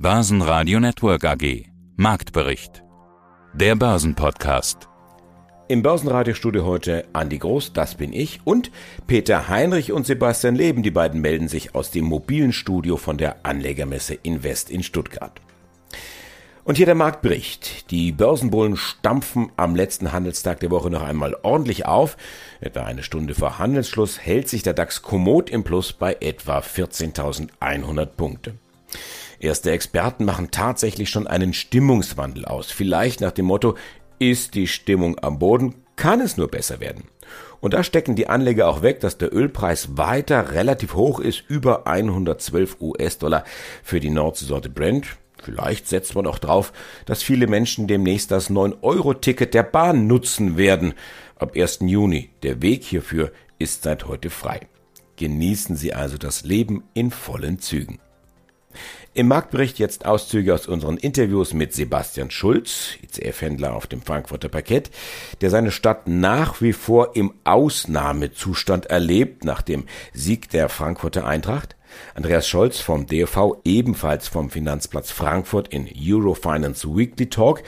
Börsenradio Network AG. Marktbericht. Der Börsenpodcast. Im Börsenradiostudio heute Andi Groß, das bin ich, und Peter Heinrich und Sebastian Leben. Die beiden melden sich aus dem mobilen Studio von der Anlegermesse Invest in Stuttgart. Und hier der Marktbericht. Die Börsenbullen stampfen am letzten Handelstag der Woche noch einmal ordentlich auf. Etwa eine Stunde vor Handelsschluss hält sich der DAX kommod im Plus bei etwa 14.100 Punkte. Erste Experten machen tatsächlich schon einen Stimmungswandel aus. Vielleicht nach dem Motto, ist die Stimmung am Boden, kann es nur besser werden. Und da stecken die Anleger auch weg, dass der Ölpreis weiter relativ hoch ist, über 112 US-Dollar für die Nordseesorte Brent. Vielleicht setzt man auch drauf, dass viele Menschen demnächst das 9-Euro-Ticket der Bahn nutzen werden. Ab 1. Juni. Der Weg hierfür ist seit heute frei. Genießen Sie also das Leben in vollen Zügen. Im Marktbericht jetzt Auszüge aus unseren Interviews mit Sebastian Schulz, ICF-Händler auf dem Frankfurter Parkett, der seine Stadt nach wie vor im Ausnahmezustand erlebt nach dem Sieg der Frankfurter Eintracht. Andreas Scholz vom DFV, ebenfalls vom Finanzplatz Frankfurt in Eurofinance Weekly Talk,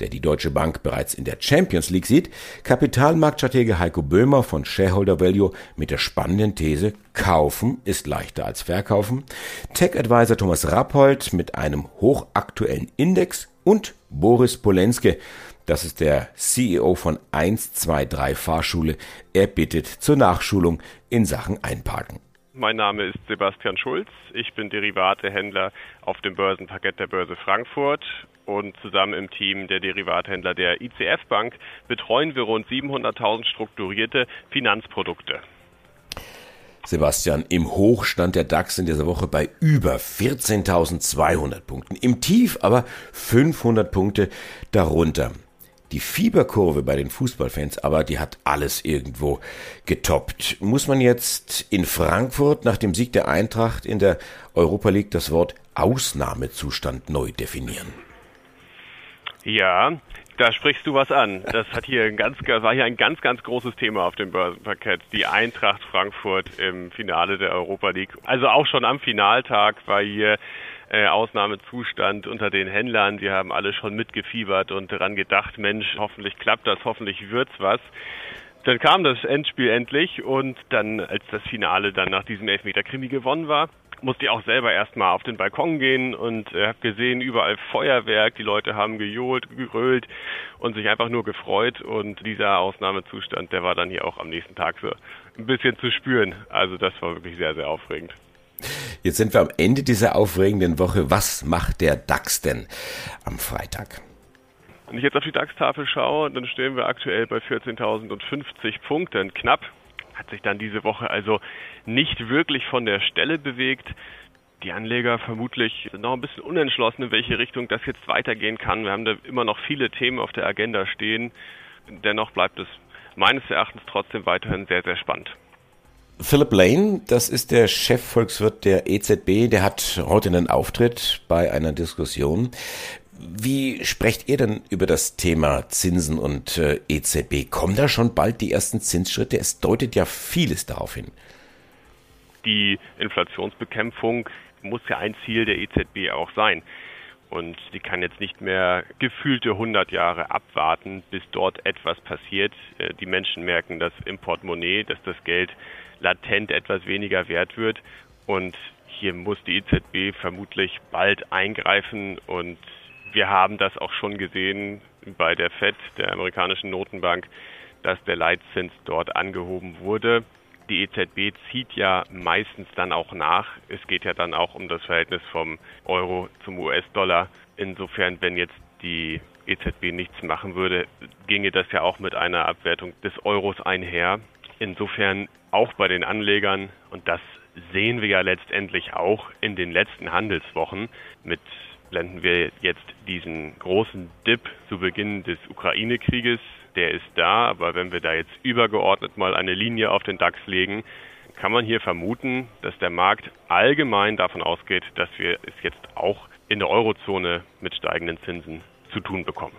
der die Deutsche Bank bereits in der Champions League sieht, Kapitalmarktstratege Heiko Böhmer von Shareholder Value mit der spannenden These Kaufen ist leichter als Verkaufen, Tech-Advisor Thomas Rappold mit einem hochaktuellen Index und Boris Polenske, das ist der CEO von 123 Fahrschule. Er bittet zur Nachschulung in Sachen Einparken. Mein Name ist Sebastian Schulz. Ich bin Derivatehändler auf dem Börsenparkett der Börse Frankfurt und zusammen im Team der Derivathändler der ICF Bank betreuen wir rund 700.000 strukturierte Finanzprodukte. Sebastian, im Hochstand der DAX in dieser Woche bei über 14.200 Punkten. Im Tief aber 500 Punkte darunter. Die Fieberkurve bei den Fußballfans aber, die hat alles irgendwo getoppt. Muss man jetzt in Frankfurt nach dem Sieg der Eintracht in der Europa League das Wort Ausnahmezustand neu definieren? Ja, da sprichst du was an. Das hat hier ein ganz, war hier ein ganz, ganz großes Thema auf dem Börsenparkett. Die Eintracht Frankfurt im Finale der Europa League. Also auch schon am Finaltag war hier äh, Ausnahmezustand unter den Händlern. Die haben alle schon mitgefiebert und daran gedacht, Mensch, hoffentlich klappt das, hoffentlich wird's was. Dann kam das Endspiel endlich und dann, als das Finale dann nach diesem Elfmeter-Krimi gewonnen war, musste ich auch selber erstmal auf den Balkon gehen und äh, habe gesehen, überall Feuerwerk, die Leute haben gejohlt, gerölt und sich einfach nur gefreut und dieser Ausnahmezustand, der war dann hier auch am nächsten Tag so ein bisschen zu spüren. Also das war wirklich sehr, sehr aufregend. Jetzt sind wir am Ende dieser aufregenden Woche. Was macht der DAX denn am Freitag? Wenn ich jetzt auf die DAX-Tafel schaue, dann stehen wir aktuell bei 14.050 Punkten, knapp hat sich dann diese Woche also nicht wirklich von der Stelle bewegt. Die Anleger vermutlich sind noch ein bisschen unentschlossen, in welche Richtung das jetzt weitergehen kann. Wir haben da immer noch viele Themen auf der Agenda stehen. Dennoch bleibt es meines Erachtens trotzdem weiterhin sehr, sehr spannend. Philip Lane, das ist der Chefvolkswirt der EZB, der hat heute einen Auftritt bei einer Diskussion. Wie sprecht ihr denn über das Thema Zinsen und äh, EZB? Kommen da schon bald die ersten Zinsschritte? Es deutet ja vieles darauf hin. Die Inflationsbekämpfung muss ja ein Ziel der EZB auch sein. Und sie kann jetzt nicht mehr gefühlte 100 Jahre abwarten, bis dort etwas passiert. Äh, die Menschen merken das im Portemonnaie, dass das Geld latent etwas weniger wert wird. Und hier muss die EZB vermutlich bald eingreifen und wir haben das auch schon gesehen bei der Fed, der amerikanischen Notenbank, dass der Leitzins dort angehoben wurde. Die EZB zieht ja meistens dann auch nach. Es geht ja dann auch um das Verhältnis vom Euro zum US-Dollar. Insofern, wenn jetzt die EZB nichts machen würde, ginge das ja auch mit einer Abwertung des Euros einher. Insofern auch bei den Anlegern, und das sehen wir ja letztendlich auch in den letzten Handelswochen mit blenden wir jetzt diesen großen Dip zu Beginn des Ukraine-Krieges. Der ist da, aber wenn wir da jetzt übergeordnet mal eine Linie auf den DAX legen, kann man hier vermuten, dass der Markt allgemein davon ausgeht, dass wir es jetzt auch in der Eurozone mit steigenden Zinsen zu tun bekommen.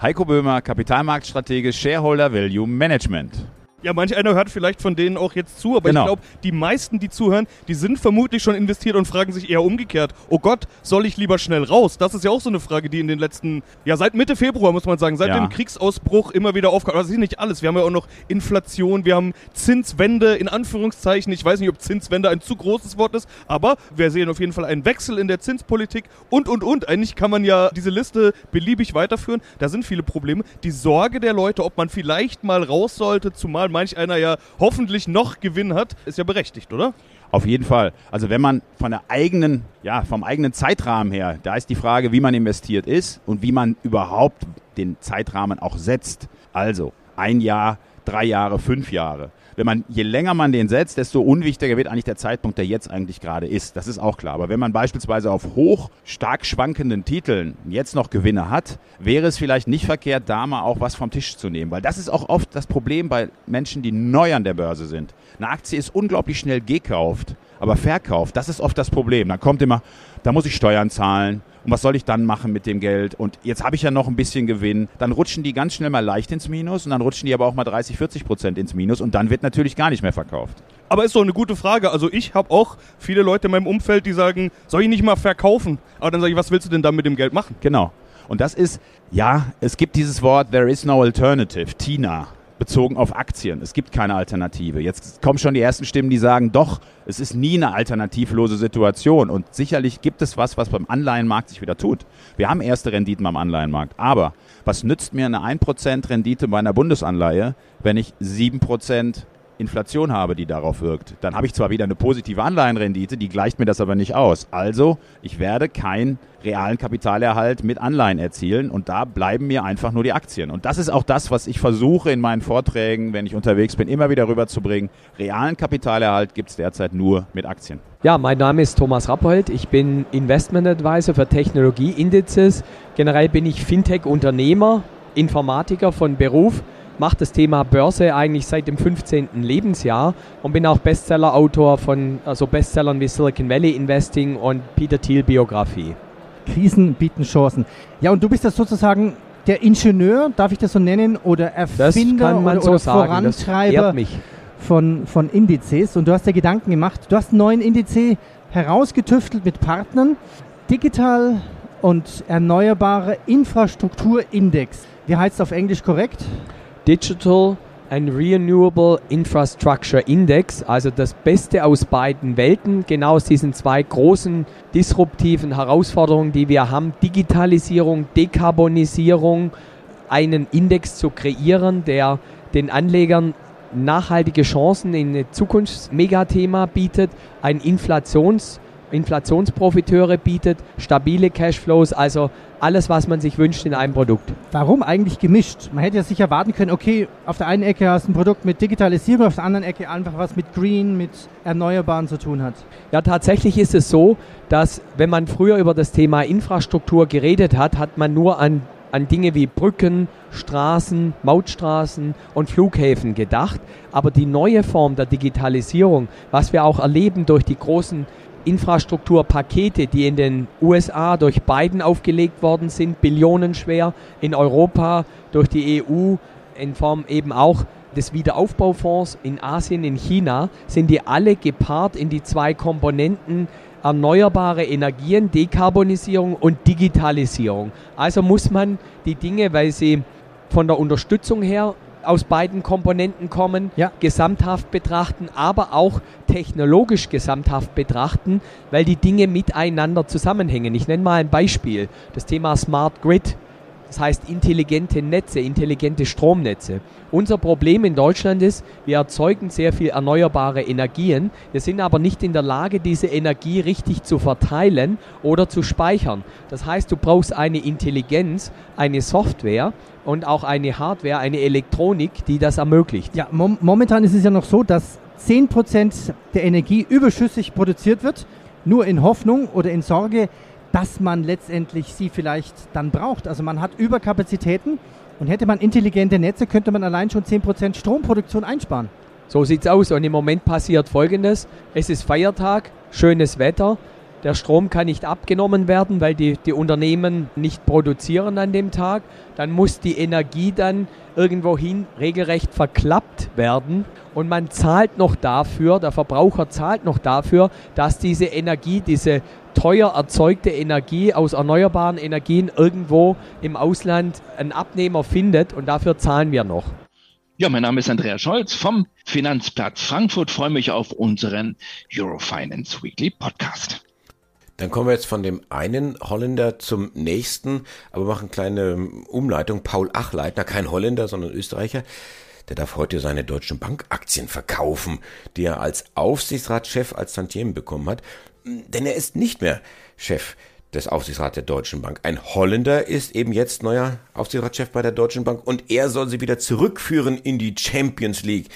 Heiko Böhmer, Kapitalmarktstratege Shareholder Value Management. Ja, manch einer hört vielleicht von denen auch jetzt zu, aber genau. ich glaube, die meisten, die zuhören, die sind vermutlich schon investiert und fragen sich eher umgekehrt, oh Gott, soll ich lieber schnell raus? Das ist ja auch so eine Frage, die in den letzten, ja, seit Mitte Februar, muss man sagen, seit ja. dem Kriegsausbruch immer wieder aufkommt. Aber das ist nicht alles. Wir haben ja auch noch Inflation, wir haben Zinswende, in Anführungszeichen. Ich weiß nicht, ob Zinswende ein zu großes Wort ist, aber wir sehen auf jeden Fall einen Wechsel in der Zinspolitik und, und, und. Eigentlich kann man ja diese Liste beliebig weiterführen. Da sind viele Probleme. Die Sorge der Leute, ob man vielleicht mal raus sollte, zumal manch einer ja hoffentlich noch Gewinn hat, ist ja berechtigt, oder? Auf jeden Fall. Also wenn man von der eigenen, ja, vom eigenen Zeitrahmen her, da ist die Frage, wie man investiert ist und wie man überhaupt den Zeitrahmen auch setzt. Also ein Jahr, drei Jahre, fünf Jahre wenn man, je länger man den setzt, desto unwichtiger wird eigentlich der Zeitpunkt, der jetzt eigentlich gerade ist. Das ist auch klar. Aber wenn man beispielsweise auf hoch stark schwankenden Titeln jetzt noch Gewinne hat, wäre es vielleicht nicht verkehrt, da mal auch was vom Tisch zu nehmen. Weil das ist auch oft das Problem bei Menschen, die neu an der Börse sind. Eine Aktie ist unglaublich schnell gekauft, aber verkauft, das ist oft das Problem. Dann kommt immer, da muss ich Steuern zahlen, und was soll ich dann machen mit dem Geld? Und jetzt habe ich ja noch ein bisschen Gewinn. Dann rutschen die ganz schnell mal leicht ins Minus und dann rutschen die aber auch mal 30, 40 Prozent ins Minus und dann wird natürlich gar nicht mehr verkauft. Aber ist doch eine gute Frage. Also ich habe auch viele Leute in meinem Umfeld, die sagen, soll ich nicht mal verkaufen? Aber dann sage ich, was willst du denn dann mit dem Geld machen? Genau. Und das ist, ja, es gibt dieses Wort, there is no alternative, TINA bezogen auf Aktien. Es gibt keine Alternative. Jetzt kommen schon die ersten Stimmen, die sagen, doch, es ist nie eine alternativlose Situation. Und sicherlich gibt es was, was beim Anleihenmarkt sich wieder tut. Wir haben erste Renditen beim Anleihenmarkt. Aber was nützt mir eine 1% Rendite bei einer Bundesanleihe, wenn ich 7% Inflation habe, die darauf wirkt. Dann habe ich zwar wieder eine positive Anleihenrendite, die gleicht mir das aber nicht aus. Also, ich werde keinen realen Kapitalerhalt mit Anleihen erzielen und da bleiben mir einfach nur die Aktien. Und das ist auch das, was ich versuche in meinen Vorträgen, wenn ich unterwegs bin, immer wieder rüberzubringen. Realen Kapitalerhalt gibt es derzeit nur mit Aktien. Ja, mein Name ist Thomas Rappold. Ich bin Investment Advisor für Technologieindizes. Generell bin ich Fintech-Unternehmer, Informatiker von Beruf mache das Thema Börse eigentlich seit dem 15. Lebensjahr und bin auch Bestseller-Autor von also Bestsellern wie Silicon Valley Investing und Peter Thiel Biografie. Krisen bieten Chancen. Ja, und du bist das sozusagen der Ingenieur, darf ich das so nennen, oder Erfinder oder, so oder sagen. Vorantreiber von, von Indizes. Und du hast dir Gedanken gemacht. Du hast einen neuen Indiz herausgetüftelt mit Partnern. Digital und erneuerbare Infrastrukturindex. Wie heißt es auf Englisch korrekt? Digital and Renewable Infrastructure Index, also das Beste aus beiden Welten, genau aus diesen zwei großen disruptiven Herausforderungen, die wir haben, Digitalisierung, Dekarbonisierung, einen Index zu kreieren, der den Anlegern nachhaltige Chancen in ein Zukunftsmegathema bietet, ein Inflations- Inflationsprofiteure bietet, stabile Cashflows, also alles, was man sich wünscht in einem Produkt. Warum eigentlich gemischt? Man hätte ja sicher erwarten können, okay, auf der einen Ecke hast du ein Produkt mit Digitalisierung, auf der anderen Ecke einfach was mit Green, mit Erneuerbaren zu tun hat. Ja, tatsächlich ist es so, dass wenn man früher über das Thema Infrastruktur geredet hat, hat man nur an an Dinge wie Brücken, Straßen, Mautstraßen und Flughäfen gedacht. Aber die neue Form der Digitalisierung, was wir auch erleben durch die großen Infrastrukturpakete, die in den USA durch Biden aufgelegt worden sind, billionenschwer, in Europa durch die EU in Form eben auch des Wiederaufbaufonds in Asien, in China, sind die alle gepaart in die zwei Komponenten erneuerbare Energien, Dekarbonisierung und Digitalisierung. Also muss man die Dinge, weil sie von der Unterstützung her aus beiden Komponenten kommen, ja. gesamthaft betrachten, aber auch technologisch gesamthaft betrachten, weil die Dinge miteinander zusammenhängen. Ich nenne mal ein Beispiel, das Thema Smart Grid. Das heißt intelligente Netze, intelligente Stromnetze. Unser Problem in Deutschland ist, wir erzeugen sehr viel erneuerbare Energien. Wir sind aber nicht in der Lage, diese Energie richtig zu verteilen oder zu speichern. Das heißt, du brauchst eine Intelligenz, eine Software und auch eine Hardware, eine Elektronik, die das ermöglicht. Ja, mom momentan ist es ja noch so, dass 10% der Energie überschüssig produziert wird, nur in Hoffnung oder in Sorge, dass man letztendlich sie vielleicht dann braucht. Also man hat Überkapazitäten und hätte man intelligente Netze, könnte man allein schon 10% Stromproduktion einsparen. So sieht es aus und im Moment passiert Folgendes. Es ist Feiertag, schönes Wetter. Der Strom kann nicht abgenommen werden, weil die, die Unternehmen nicht produzieren an dem Tag. Dann muss die Energie dann irgendwohin regelrecht verklappt werden und man zahlt noch dafür, der Verbraucher zahlt noch dafür, dass diese Energie, diese teuer erzeugte Energie aus erneuerbaren Energien irgendwo im Ausland einen Abnehmer findet und dafür zahlen wir noch. Ja, mein Name ist Andreas Scholz vom Finanzplatz Frankfurt. Freue mich auf unseren Eurofinance Weekly Podcast. Dann kommen wir jetzt von dem einen Holländer zum nächsten, aber machen eine kleine Umleitung. Paul Achleitner, kein Holländer, sondern Österreicher, der darf heute seine deutschen Bankaktien verkaufen, die er als Aufsichtsratschef als Tantiemen bekommen hat. Denn er ist nicht mehr Chef des Aufsichtsrats der Deutschen Bank. Ein Holländer ist eben jetzt neuer Aufsichtsratschef bei der Deutschen Bank und er soll sie wieder zurückführen in die Champions League.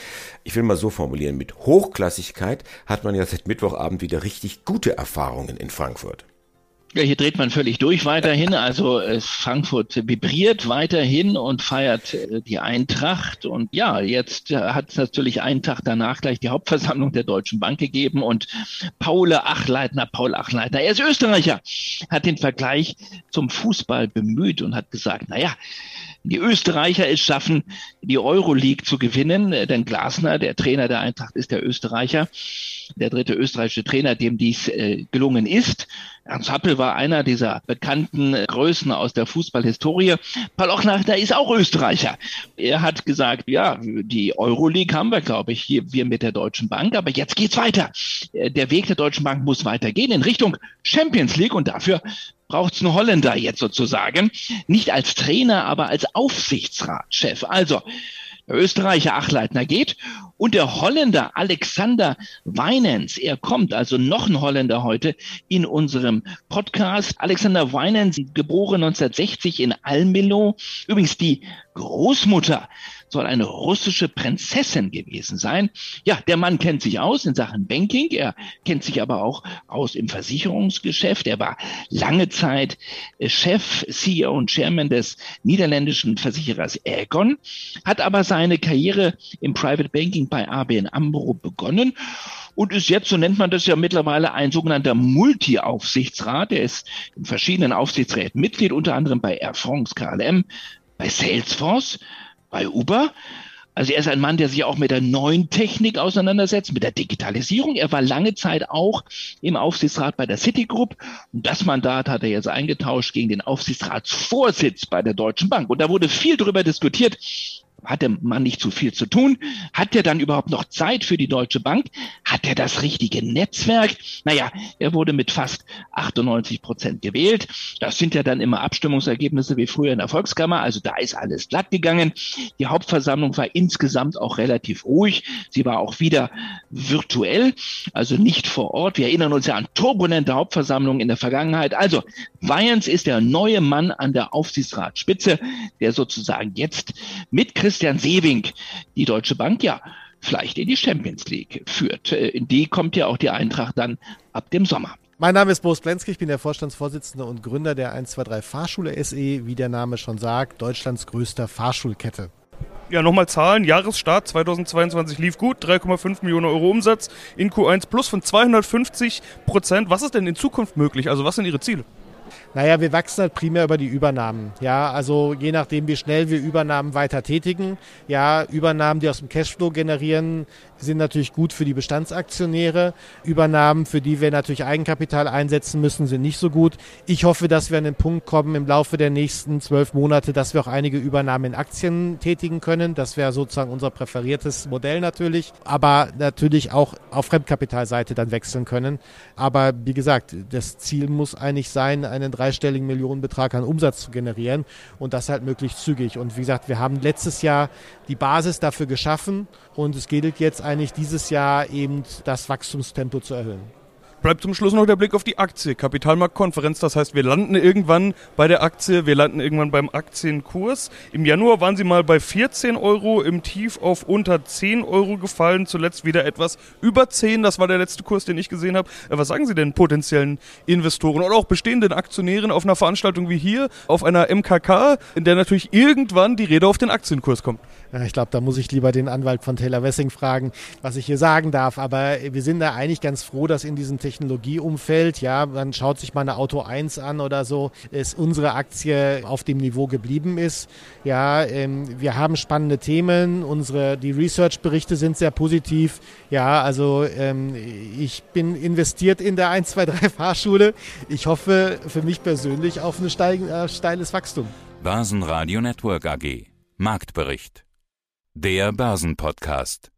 Ich will mal so formulieren, mit Hochklassigkeit hat man ja seit Mittwochabend wieder richtig gute Erfahrungen in Frankfurt. Ja, hier dreht man völlig durch weiterhin. Also äh, Frankfurt vibriert weiterhin und feiert äh, die Eintracht. Und ja, jetzt äh, hat es natürlich einen Tag danach gleich die Hauptversammlung der Deutschen Bank gegeben. Und Paul Achleitner, Paul Achleitner, er ist Österreicher, hat den Vergleich zum Fußball bemüht und hat gesagt, naja, die Österreicher es schaffen, die Euroleague zu gewinnen, denn Glasner, der Trainer der Eintracht, ist der Österreicher, der dritte österreichische Trainer, dem dies äh, gelungen ist. Ernst Happel war einer dieser bekannten Größen aus der Fußballhistorie. Paul Ochnachter ist auch Österreicher. Er hat gesagt, ja, die Euroleague haben wir, glaube ich, hier wir mit der Deutschen Bank, aber jetzt geht's weiter. Der Weg der Deutschen Bank muss weitergehen in Richtung Champions League und dafür braucht es einen Holländer jetzt sozusagen. Nicht als Trainer, aber als Aufsichtsratschef. Also, der Österreicher Achleitner geht und der Holländer Alexander Weinens, er kommt, also noch ein Holländer heute in unserem Podcast. Alexander Weinens, geboren 1960 in Almelo. Übrigens die Großmutter soll eine russische Prinzessin gewesen sein. Ja, der Mann kennt sich aus in Sachen Banking, er kennt sich aber auch aus im Versicherungsgeschäft. Er war lange Zeit äh, Chef, CEO und Chairman des niederländischen Versicherers Aegon, hat aber seine Karriere im Private Banking bei ABN Ambro begonnen und ist jetzt, so nennt man das ja mittlerweile, ein sogenannter Multi-Aufsichtsrat. Er ist in verschiedenen Aufsichtsräten Mitglied, unter anderem bei Air France KLM, bei Salesforce, bei Uber. Also er ist ein Mann, der sich auch mit der neuen Technik auseinandersetzt, mit der Digitalisierung. Er war lange Zeit auch im Aufsichtsrat bei der Citigroup. Und das Mandat hat er jetzt eingetauscht gegen den Aufsichtsratsvorsitz bei der Deutschen Bank. Und da wurde viel darüber diskutiert, hat der Mann nicht zu viel zu tun? Hat er dann überhaupt noch Zeit für die Deutsche Bank? Hat er das richtige Netzwerk? Naja, er wurde mit fast 98 Prozent gewählt. Das sind ja dann immer Abstimmungsergebnisse wie früher in der Volkskammer. Also da ist alles glatt gegangen. Die Hauptversammlung war insgesamt auch relativ ruhig. Sie war auch wieder virtuell, also nicht vor Ort. Wir erinnern uns ja an turbulente Hauptversammlungen in der Vergangenheit. Also Weyens ist der neue Mann an der Aufsichtsratsspitze, der sozusagen jetzt mit Christian Christian Sewing die Deutsche Bank ja vielleicht in die Champions League führt. Äh, in die kommt ja auch die Eintracht dann ab dem Sommer. Mein Name ist Boris Blensky, ich bin der Vorstandsvorsitzende und Gründer der 123 Fahrschule SE, wie der Name schon sagt, Deutschlands größter Fahrschulkette. Ja, nochmal Zahlen. Jahresstart 2022 lief gut. 3,5 Millionen Euro Umsatz in Q1 plus von 250 Prozent. Was ist denn in Zukunft möglich? Also was sind Ihre Ziele? Naja, wir wachsen halt primär über die Übernahmen. Ja, also je nachdem, wie schnell wir Übernahmen weiter tätigen. Ja, Übernahmen, die aus dem Cashflow generieren, sind natürlich gut für die Bestandsaktionäre. Übernahmen, für die wir natürlich Eigenkapital einsetzen müssen, sind nicht so gut. Ich hoffe, dass wir an den Punkt kommen im Laufe der nächsten zwölf Monate, dass wir auch einige Übernahmen in Aktien tätigen können. Das wäre sozusagen unser präferiertes Modell natürlich. Aber natürlich auch auf Fremdkapitalseite dann wechseln können. Aber wie gesagt, das Ziel muss eigentlich sein, einen dreistelligen Millionenbetrag an Umsatz zu generieren und das halt möglichst zügig. Und wie gesagt, wir haben letztes Jahr die Basis dafür geschaffen und es gilt jetzt eigentlich dieses Jahr eben das Wachstumstempo zu erhöhen bleibt zum Schluss noch der Blick auf die Aktie. Kapitalmarktkonferenz, das heißt, wir landen irgendwann bei der Aktie, wir landen irgendwann beim Aktienkurs. Im Januar waren sie mal bei 14 Euro, im Tief auf unter 10 Euro gefallen, zuletzt wieder etwas über 10, das war der letzte Kurs, den ich gesehen habe. Äh, was sagen Sie denn potenziellen Investoren oder auch bestehenden Aktionären auf einer Veranstaltung wie hier, auf einer MKK, in der natürlich irgendwann die Rede auf den Aktienkurs kommt? Ja, ich glaube, da muss ich lieber den Anwalt von Taylor Wessing fragen, was ich hier sagen darf. Aber wir sind da eigentlich ganz froh, dass in diesen Technologien Technologieumfeld, ja, man schaut sich mal eine Auto 1 an oder so, ist unsere Aktie auf dem Niveau geblieben ist. Ja, ähm, wir haben spannende Themen, unsere, die Research-Berichte sind sehr positiv. Ja, also ähm, ich bin investiert in der 1, 2, 3 Fahrschule. Ich hoffe für mich persönlich auf ein äh, steiles Wachstum. Börsenradio Network AG. Marktbericht. Der Börsenpodcast.